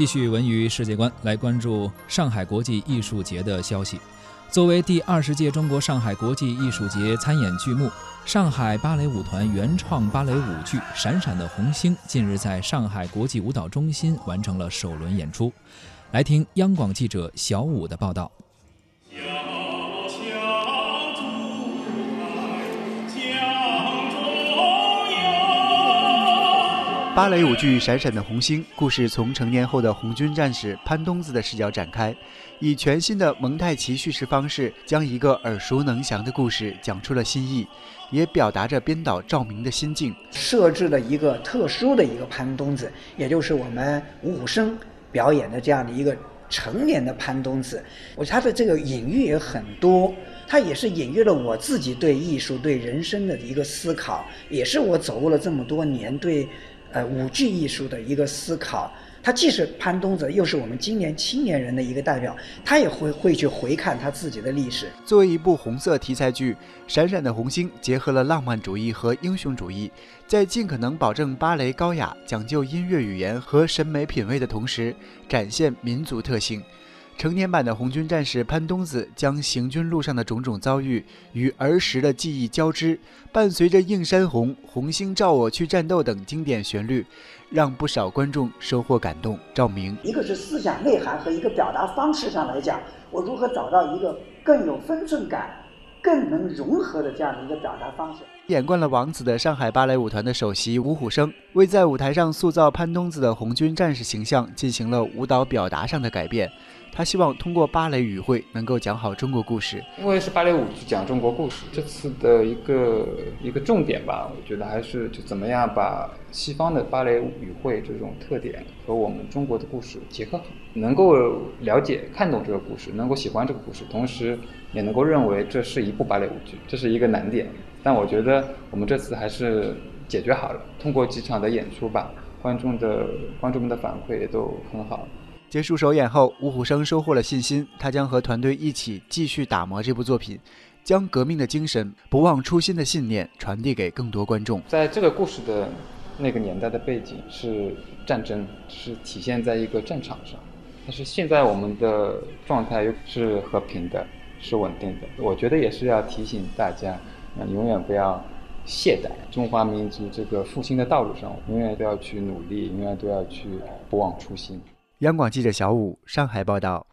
继续文娱世界观，来关注上海国际艺术节的消息。作为第二十届中国上海国际艺术节参演剧目，上海芭蕾舞团原创芭蕾舞剧《闪闪的红星》近日在上海国际舞蹈中心完成了首轮演出。来听央广记者小武的报道。芭蕾舞剧《闪闪的红星》故事从成年后的红军战士潘冬子的视角展开，以全新的蒙太奇叙事方式，将一个耳熟能详的故事讲出了新意，也表达着编导赵明的心境。设置了一个特殊的一个潘冬子，也就是我们五虎生表演的这样的一个成年的潘冬子。我他的这个隐喻也很多，他也是隐喻了我自己对艺术、对人生的一个思考，也是我走过了这么多年对。呃，舞剧艺术的一个思考，他既是潘冬子，又是我们今年青年人的一个代表，他也会会去回看他自己的历史。作为一部红色题材剧，《闪闪的红星》结合了浪漫主义和英雄主义，在尽可能保证芭蕾高雅、讲究音乐语言和审美品味的同时，展现民族特性。成年版的红军战士潘冬子将行军路上的种种遭遇与儿时的记忆交织，伴随着《映山红》《红星照我去战斗》等经典旋律，让不少观众收获感动。赵明，一个是思想内涵和一个表达方式上来讲，我如何找到一个更有分寸感、更能融合的这样的一个表达方式？演惯了王子的上海芭蕾舞团的首席吴虎生，为在舞台上塑造潘冬子的红军战士形象进行了舞蹈表达上的改变。他希望通过芭蕾语汇能够讲好中国故事，因为是芭蕾舞剧讲中国故事，这次的一个一个重点吧，我觉得还是就怎么样把西方的芭蕾语汇这种特点和我们中国的故事结合好，能够了解看懂这个故事，能够喜欢这个故事，同时也能够认为这是一部芭蕾舞剧，这是一个难点。但我觉得我们这次还是解决好了，通过几场的演出吧，观众的观众们的反馈也都很好。结束首演后，吴虎生收获了信心，他将和团队一起继续打磨这部作品，将革命的精神、不忘初心的信念传递给更多观众。在这个故事的那个年代的背景是战争，是体现在一个战场上，但是现在我们的状态又是和平的，是稳定的。我觉得也是要提醒大家，嗯，永远不要懈怠，中华民族这个复兴的道路上，永远都要去努力，永远都要去不忘初心。央广记者小武上海报道。